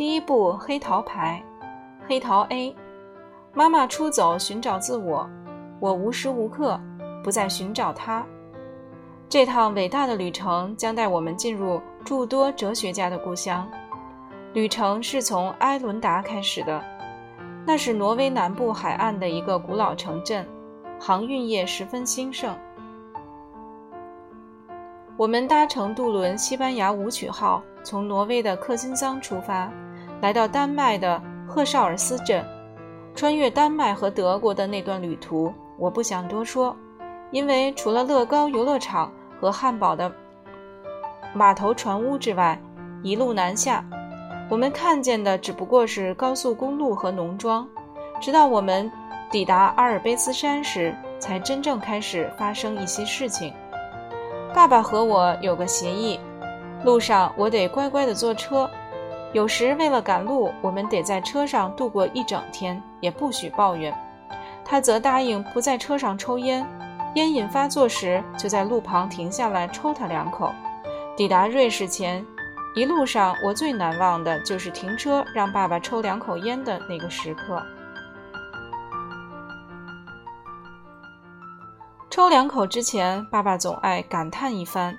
第一步，黑桃牌，黑桃 A，妈妈出走寻找自我，我无时无刻不在寻找她。这趟伟大的旅程将带我们进入诸多哲学家的故乡。旅程是从埃伦达开始的，那是挪威南部海岸的一个古老城镇，航运业十分兴盛。我们搭乘渡轮“西班牙舞曲号”从挪威的克辛桑出发，来到丹麦的赫绍尔斯镇。穿越丹麦和德国的那段旅途，我不想多说，因为除了乐高游乐场和汉堡的码头船屋之外，一路南下，我们看见的只不过是高速公路和农庄。直到我们抵达阿尔卑斯山时，才真正开始发生一些事情。爸爸和我有个协议，路上我得乖乖地坐车。有时为了赶路，我们得在车上度过一整天，也不许抱怨。他则答应不在车上抽烟，烟瘾发作时就在路旁停下来抽他两口。抵达瑞士前，一路上我最难忘的就是停车让爸爸抽两口烟的那个时刻。抽两口之前，爸爸总爱感叹一番，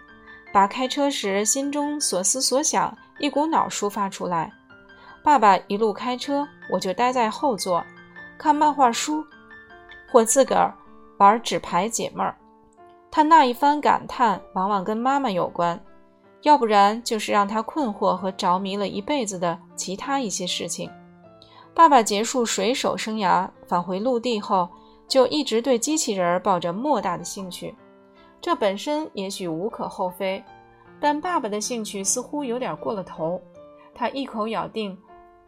把开车时心中所思所想一股脑抒发出来。爸爸一路开车，我就待在后座，看漫画书，或自个儿玩纸牌解闷儿。他那一番感叹，往往跟妈妈有关，要不然就是让他困惑和着迷了一辈子的其他一些事情。爸爸结束水手生涯，返回陆地后。就一直对机器人抱着莫大的兴趣，这本身也许无可厚非，但爸爸的兴趣似乎有点过了头。他一口咬定，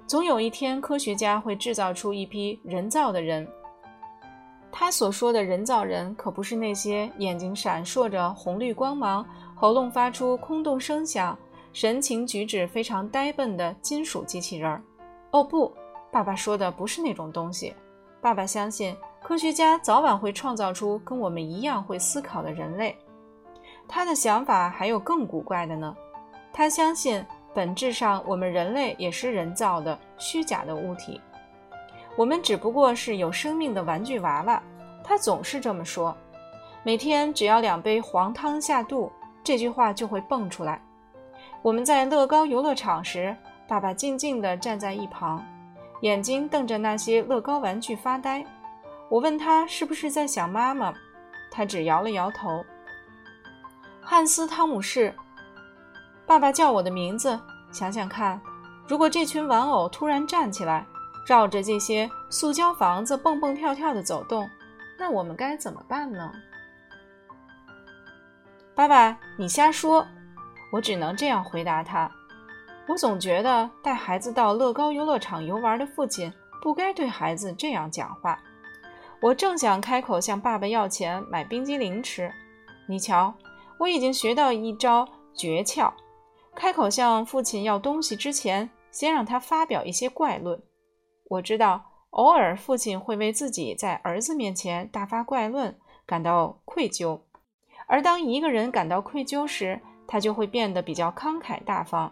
总有一天科学家会制造出一批人造的人。他所说的人造人，可不是那些眼睛闪烁着红绿光芒、喉咙发出空洞声响、神情举止非常呆笨的金属机器人。哦不，爸爸说的不是那种东西。爸爸相信。科学家早晚会创造出跟我们一样会思考的人类。他的想法还有更古怪的呢。他相信，本质上我们人类也是人造的、虚假的物体。我们只不过是有生命的玩具娃娃。他总是这么说。每天只要两杯黄汤下肚，这句话就会蹦出来。我们在乐高游乐场时，爸爸静静地站在一旁，眼睛瞪着那些乐高玩具发呆。我问他是不是在想妈妈，他只摇了摇头。汉斯·汤姆士，爸爸叫我的名字。想想看，如果这群玩偶突然站起来，绕着这些塑胶房子蹦蹦跳跳地走动，那我们该怎么办呢？爸爸，你瞎说！我只能这样回答他。我总觉得带孩子到乐高游乐场游玩的父亲不该对孩子这样讲话。我正想开口向爸爸要钱买冰激凌吃，你瞧，我已经学到一招诀窍：开口向父亲要东西之前，先让他发表一些怪论。我知道，偶尔父亲会为自己在儿子面前大发怪论感到愧疚，而当一个人感到愧疚时，他就会变得比较慷慨大方。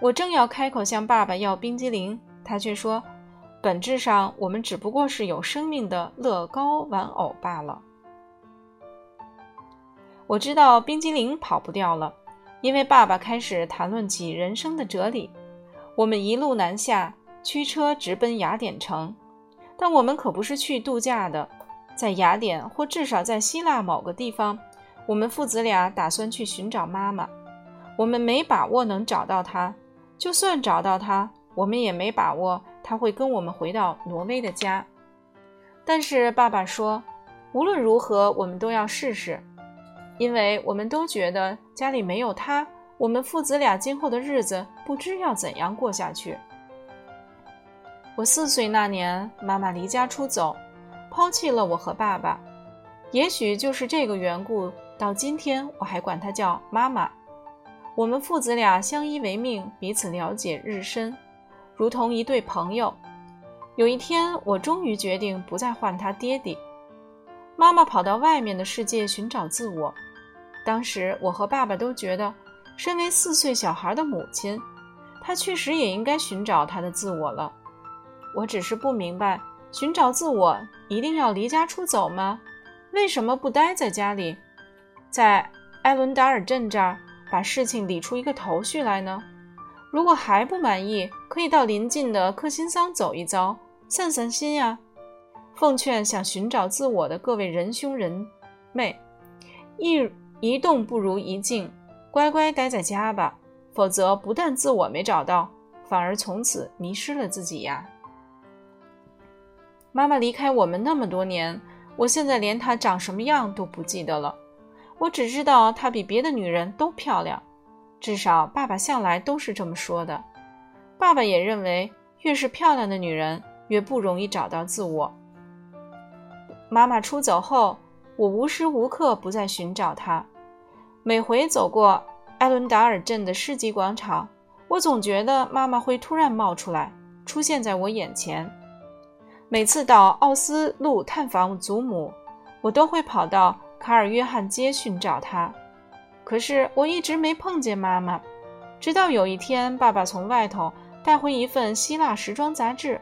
我正要开口向爸爸要冰激凌，他却说。本质上，我们只不过是有生命的乐高玩偶罢了。我知道冰激凌跑不掉了，因为爸爸开始谈论起人生的哲理。我们一路南下，驱车直奔雅典城，但我们可不是去度假的。在雅典，或至少在希腊某个地方，我们父子俩打算去寻找妈妈。我们没把握能找到她，就算找到她，我们也没把握。她会跟我们回到挪威的家，但是爸爸说，无论如何我们都要试试，因为我们都觉得家里没有他，我们父子俩今后的日子不知要怎样过下去。我四岁那年，妈妈离家出走，抛弃了我和爸爸，也许就是这个缘故，到今天我还管她叫妈妈。我们父子俩相依为命，彼此了解日深。如同一对朋友。有一天，我终于决定不再唤他爹地。妈妈跑到外面的世界寻找自我。当时，我和爸爸都觉得，身为四岁小孩的母亲，他确实也应该寻找他的自我了。我只是不明白，寻找自我一定要离家出走吗？为什么不待在家里，在埃伦达尔镇这儿把事情理出一个头绪来呢？如果还不满意，可以到邻近的克辛桑走一遭，散散心呀。奉劝想寻找自我的各位仁兄仁妹，一一动不如一静，乖乖待在家吧。否则，不但自我没找到，反而从此迷失了自己呀。妈妈离开我们那么多年，我现在连她长什么样都不记得了。我只知道她比别的女人都漂亮，至少爸爸向来都是这么说的。爸爸也认为，越是漂亮的女人，越不容易找到自我。妈妈出走后，我无时无刻不在寻找她，每回走过。埃伦达尔镇的世纪广场，我总觉得妈妈会突然冒出来，出现在我眼前。每次到奥斯陆探访祖母，我都会跑到卡尔约翰街寻找她。可是我一直没碰见妈妈，直到有一天，爸爸从外头带回一份希腊时装杂志，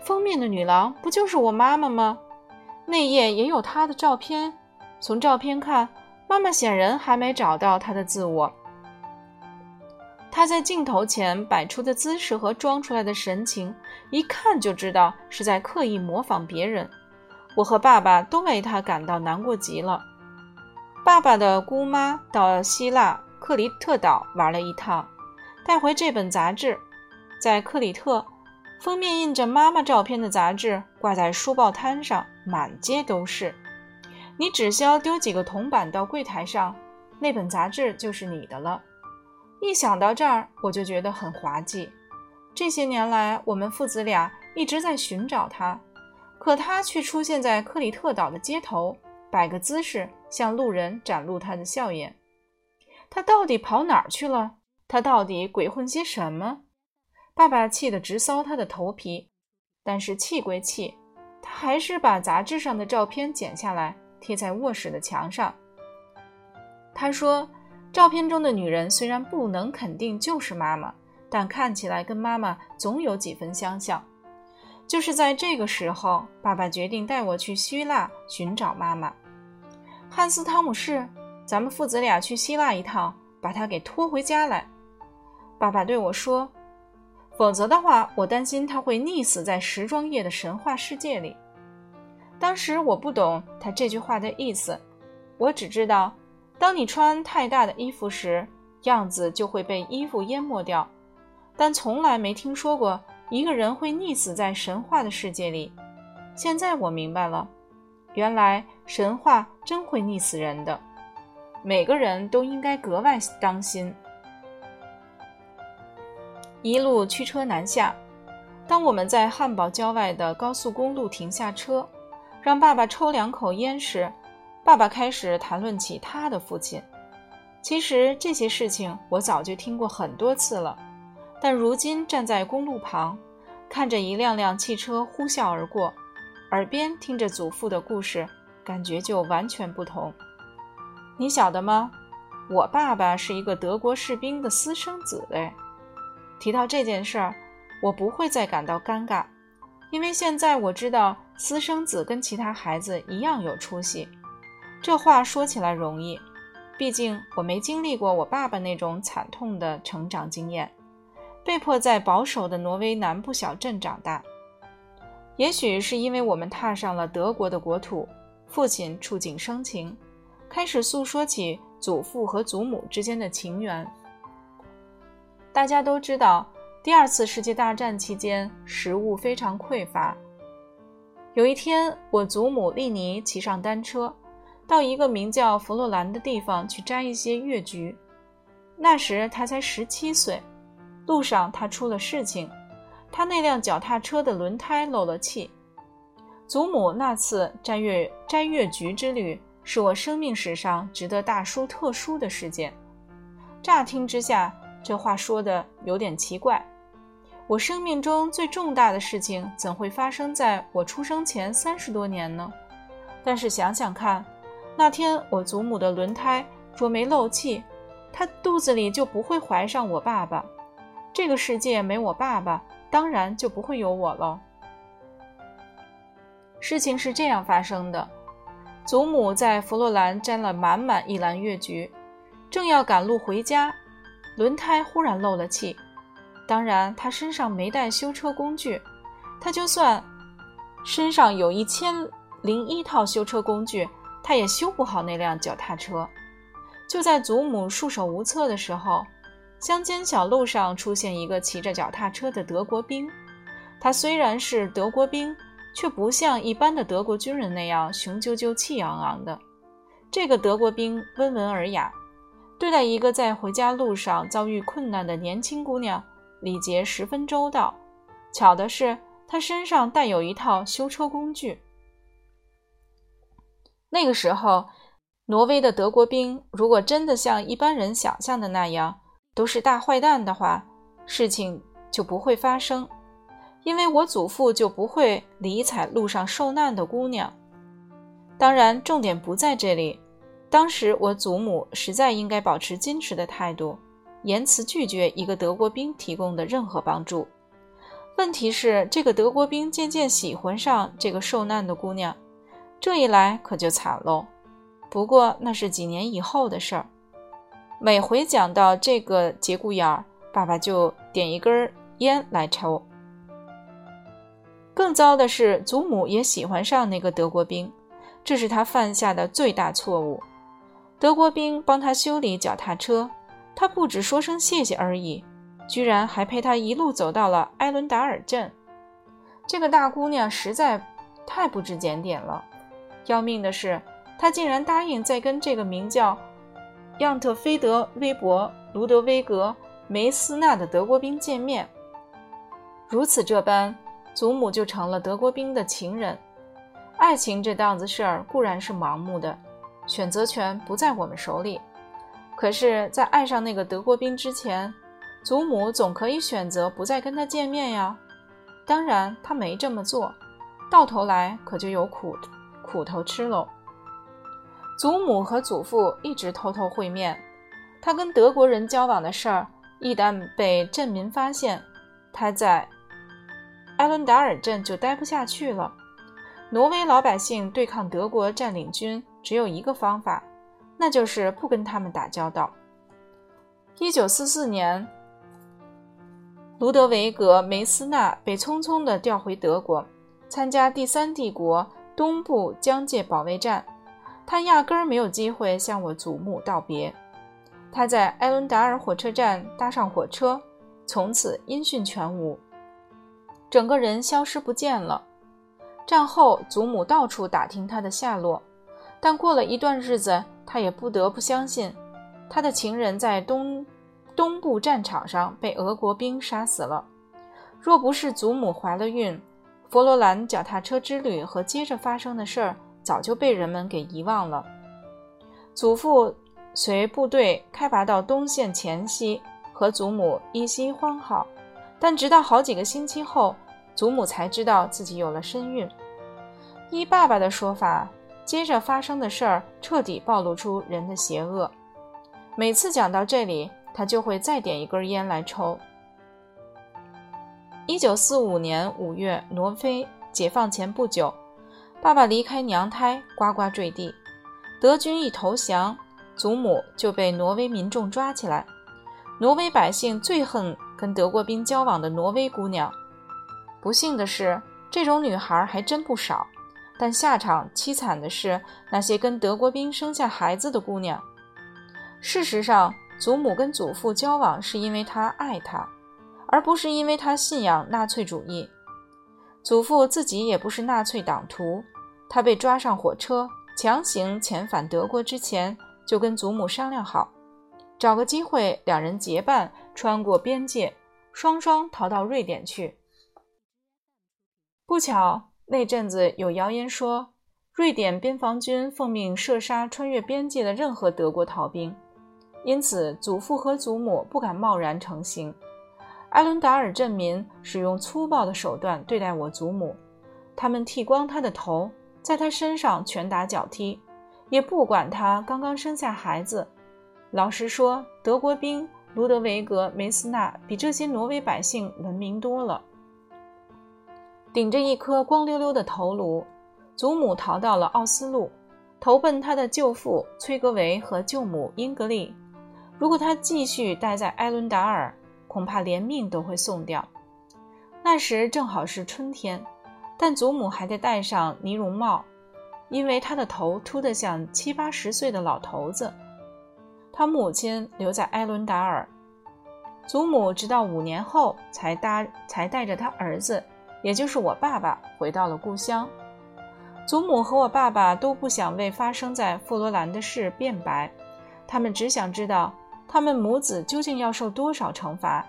封面的女郎不就是我妈妈吗？内页也有他的照片。从照片看，妈妈显然还没找到他的自我。他在镜头前摆出的姿势和装出来的神情，一看就知道是在刻意模仿别人。我和爸爸都为他感到难过极了。爸爸的姑妈到希腊克里特岛玩了一趟，带回这本杂志。在克里特，封面印着妈妈照片的杂志挂在书报摊上，满街都是。你只需要丢几个铜板到柜台上，那本杂志就是你的了。一想到这儿，我就觉得很滑稽。这些年来，我们父子俩一直在寻找他，可他却出现在克里特岛的街头，摆个姿势，向路人展露他的笑颜。他到底跑哪儿去了？他到底鬼混些什么？爸爸气得直搔他的头皮，但是气归气，他还是把杂志上的照片剪下来贴在卧室的墙上。他说。照片中的女人虽然不能肯定就是妈妈，但看起来跟妈妈总有几分相像。就是在这个时候，爸爸决定带我去希腊寻找妈妈。汉斯·汤姆士，咱们父子俩去希腊一趟，把她给拖回家来。爸爸对我说：“否则的话，我担心他会溺死在时装业的神话世界里。”当时我不懂他这句话的意思，我只知道。当你穿太大的衣服时，样子就会被衣服淹没掉。但从来没听说过一个人会溺死在神话的世界里。现在我明白了，原来神话真会溺死人的。每个人都应该格外当心。一路驱车南下，当我们在汉堡郊外的高速公路停下车，让爸爸抽两口烟时。爸爸开始谈论起他的父亲。其实这些事情我早就听过很多次了，但如今站在公路旁，看着一辆辆汽车呼啸而过，耳边听着祖父的故事，感觉就完全不同。你晓得吗？我爸爸是一个德国士兵的私生子嘞。提到这件事儿，我不会再感到尴尬，因为现在我知道私生子跟其他孩子一样有出息。这话说起来容易，毕竟我没经历过我爸爸那种惨痛的成长经验，被迫在保守的挪威南部小镇长大。也许是因为我们踏上了德国的国土，父亲触景生情，开始诉说起祖父和祖母之间的情缘。大家都知道，第二次世界大战期间食物非常匮乏。有一天，我祖母丽妮骑上单车。到一个名叫弗洛兰的地方去摘一些月菊。那时他才十七岁。路上他出了事情，他那辆脚踏车的轮胎漏了气。祖母那次摘月摘月菊之旅，是我生命史上值得大书特书的事件。乍听之下，这话说的有点奇怪。我生命中最重大的事情，怎会发生在我出生前三十多年呢？但是想想看。那天我祖母的轮胎若没漏气，她肚子里就不会怀上我爸爸。这个世界没我爸爸，当然就不会有我了。事情是这样发生的：祖母在佛罗兰摘了满满一篮月菊，正要赶路回家，轮胎忽然漏了气。当然，他身上没带修车工具，他就算身上有一千零一套修车工具，他也修不好那辆脚踏车。就在祖母束手无策的时候，乡间小路上出现一个骑着脚踏车的德国兵。他虽然是德国兵。却不像一般的德国军人那样雄赳赳、气昂昂的。这个德国兵温文尔雅，对待一个在回家路上遭遇困难的年轻姑娘，礼节十分周到。巧的是，他身上带有一套修车工具。那个时候，挪威的德国兵如果真的像一般人想象的那样都是大坏蛋的话，事情就不会发生。因为我祖父就不会理睬路上受难的姑娘。当然，重点不在这里。当时我祖母实在应该保持矜持的态度，言辞拒绝一个德国兵提供的任何帮助。问题是，这个德国兵渐渐喜欢上这个受难的姑娘，这一来可就惨喽。不过那是几年以后的事儿。每回讲到这个节骨眼儿，爸爸就点一根烟来抽。更糟的是，祖母也喜欢上那个德国兵，这是他犯下的最大错误。德国兵帮他修理脚踏车，他不只说声谢谢而已，居然还陪他一路走到了埃伦达尔镇。这个大姑娘实在太不知检点了。要命的是，她竟然答应再跟这个名叫样特菲德威伯卢德威格梅斯纳的德国兵见面。如此这般。祖母就成了德国兵的情人，爱情这档子事儿固然是盲目的，选择权不在我们手里。可是，在爱上那个德国兵之前，祖母总可以选择不再跟他见面呀。当然，他没这么做，到头来可就有苦苦头吃喽。祖母和祖父一直偷偷会面，他跟德国人交往的事儿一旦被镇民发现，他在。埃伦达尔镇就待不下去了。挪威老百姓对抗德国占领军只有一个方法，那就是不跟他们打交道。一九四四年，卢德维格梅斯纳被匆匆地调回德国，参加第三帝国东部疆界保卫战。他压根儿没有机会向我祖母道别。他在埃伦达尔火车站搭上火车，从此音讯全无。整个人消失不见了。战后，祖母到处打听他的下落，但过了一段日子，他也不得不相信，他的情人在东东部战场上被俄国兵杀死了。若不是祖母怀了孕，佛罗兰脚踏车之旅和接着发生的事儿早就被人们给遗忘了。祖父随部队开拔到东线前夕，和祖母依稀欢好。但直到好几个星期后，祖母才知道自己有了身孕。依爸爸的说法，接着发生的事儿彻底暴露出人的邪恶。每次讲到这里，他就会再点一根烟来抽。一九四五年五月，挪威解放前不久，爸爸离开娘胎，呱呱坠地。德军一投降，祖母就被挪威民众抓起来。挪威百姓最恨。跟德国兵交往的挪威姑娘，不幸的是，这种女孩还真不少。但下场凄惨的是那些跟德国兵生下孩子的姑娘。事实上，祖母跟祖父交往是因为他爱他，而不是因为他信仰纳粹主义。祖父自己也不是纳粹党徒，他被抓上火车，强行遣返德国之前，就跟祖母商量好。找个机会，两人结伴穿过边界，双双逃到瑞典去。不巧，那阵子有谣言说，瑞典边防军奉命射杀穿越边界的任何德国逃兵，因此祖父和祖母不敢贸然成行。埃伦达尔镇民使用粗暴的手段对待我祖母，他们剃光她的头，在她身上拳打脚踢，也不管她刚刚生下孩子。老实说，德国兵卢德维格·梅斯纳比这些挪威百姓文明多了。顶着一颗光溜溜的头颅，祖母逃到了奥斯陆，投奔他的舅父崔格维和舅母英格丽。如果他继续待在埃伦达尔，恐怕连命都会送掉。那时正好是春天，但祖母还得戴上呢绒帽，因为她的头秃得像七八十岁的老头子。他母亲留在埃伦达尔，祖母直到五年后才搭才带着他儿子。也就是我爸爸回到了故乡，祖母和我爸爸都不想为发生在富罗兰的事辩白，他们只想知道他们母子究竟要受多少惩罚，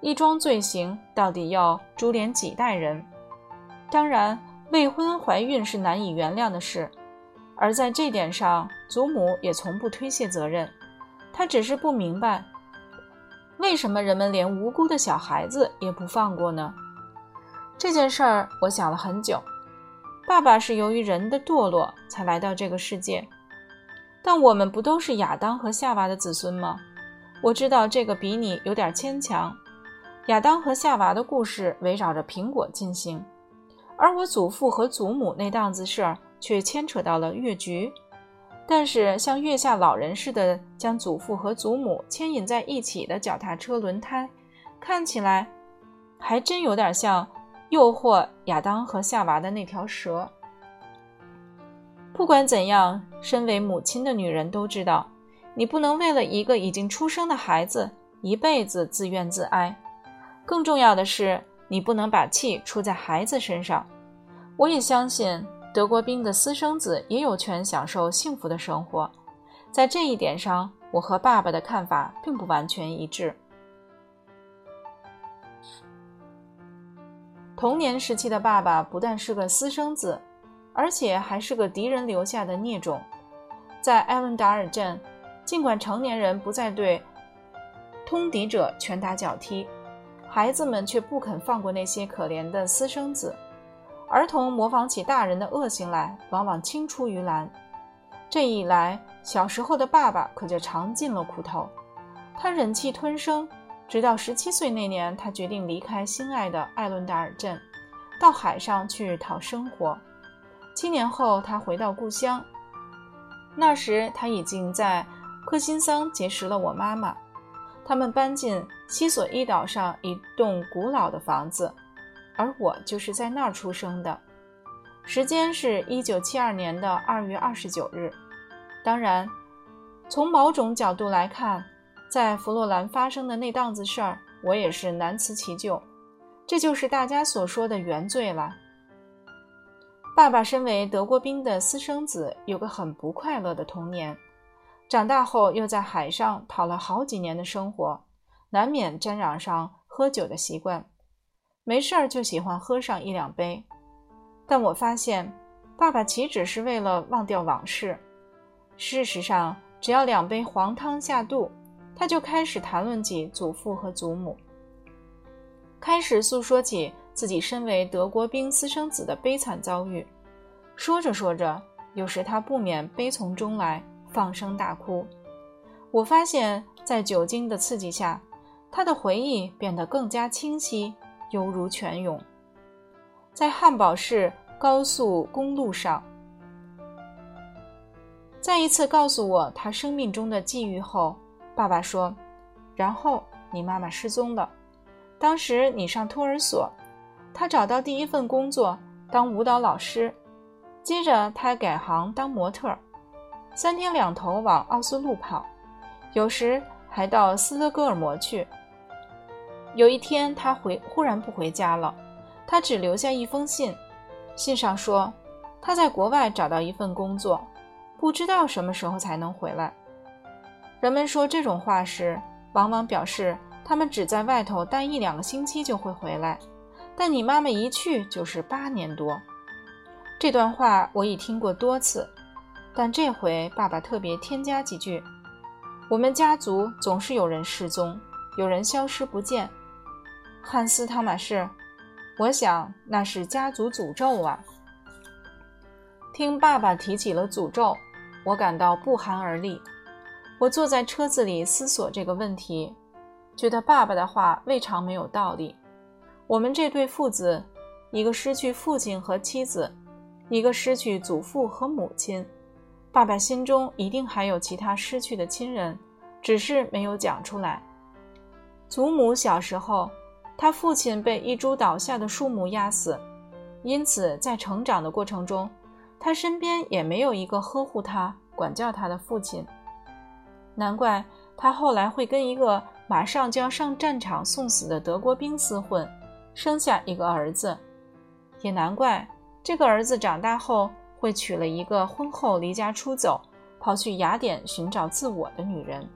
一桩罪行到底要株连几代人。当然，未婚怀孕是难以原谅的事，而在这点上，祖母也从不推卸责任，她只是不明白，为什么人们连无辜的小孩子也不放过呢？这件事儿我想了很久。爸爸是由于人的堕落才来到这个世界，但我们不都是亚当和夏娃的子孙吗？我知道这个比拟有点牵强。亚当和夏娃的故事围绕着苹果进行，而我祖父和祖母那档子事儿却牵扯到了月菊。但是像月下老人似的将祖父和祖母牵引在一起的脚踏车轮胎，看起来还真有点像。诱惑亚当和夏娃的那条蛇。不管怎样，身为母亲的女人都知道，你不能为了一个已经出生的孩子一辈子自怨自哀。更重要的是，你不能把气出在孩子身上。我也相信德国兵的私生子也有权享受幸福的生活。在这一点上，我和爸爸的看法并不完全一致。童年时期的爸爸不但是个私生子，而且还是个敌人留下的孽种。在埃伦达尔镇，尽管成年人不再对通敌者拳打脚踢，孩子们却不肯放过那些可怜的私生子。儿童模仿起大人的恶行来，往往青出于蓝。这一来，小时候的爸爸可就尝尽了苦头。他忍气吞声。直到十七岁那年，他决定离开心爱的艾伦达尔镇，到海上去讨生活。七年后，他回到故乡。那时，他已经在克辛桑结识了我妈妈。他们搬进西索伊岛上一栋古老的房子，而我就是在那儿出生的。时间是一九七二年的二月二十九日。当然，从某种角度来看。在弗洛兰发生的那档子事儿，我也是难辞其咎，这就是大家所说的原罪了。爸爸身为德国兵的私生子，有个很不快乐的童年，长大后又在海上讨了好几年的生活，难免沾染上喝酒的习惯，没事儿就喜欢喝上一两杯。但我发现，爸爸岂止是为了忘掉往事，事实上，只要两杯黄汤下肚。他就开始谈论起祖父和祖母，开始诉说起自己身为德国兵私生子的悲惨遭遇。说着说着，有时他不免悲从中来，放声大哭。我发现，在酒精的刺激下，他的回忆变得更加清晰，犹如泉涌。在汉堡市高速公路上，再一次告诉我他生命中的际遇后。爸爸说：“然后你妈妈失踪了。当时你上托儿所，她找到第一份工作当舞蹈老师，接着她改行当模特，三天两头往奥斯陆跑，有时还到斯德哥尔摩去。有一天她回忽然不回家了，她只留下一封信，信上说她在国外找到一份工作，不知道什么时候才能回来。”人们说这种话时，往往表示他们只在外头待一两个星期就会回来，但你妈妈一去就是八年多。这段话我已听过多次，但这回爸爸特别添加几句：“我们家族总是有人失踪，有人消失不见。”汉斯·汤马士，我想那是家族诅咒啊。听爸爸提起了诅咒，我感到不寒而栗。我坐在车子里思索这个问题，觉得爸爸的话未尝没有道理。我们这对父子，一个失去父亲和妻子，一个失去祖父和母亲。爸爸心中一定还有其他失去的亲人，只是没有讲出来。祖母小时候，他父亲被一株倒下的树木压死，因此在成长的过程中，他身边也没有一个呵护他、管教他的父亲。难怪他后来会跟一个马上就要上战场送死的德国兵厮混。生下一个儿子，也难怪这个儿子长大后会娶了一个婚后离家出走、跑去雅典寻找自我的女人。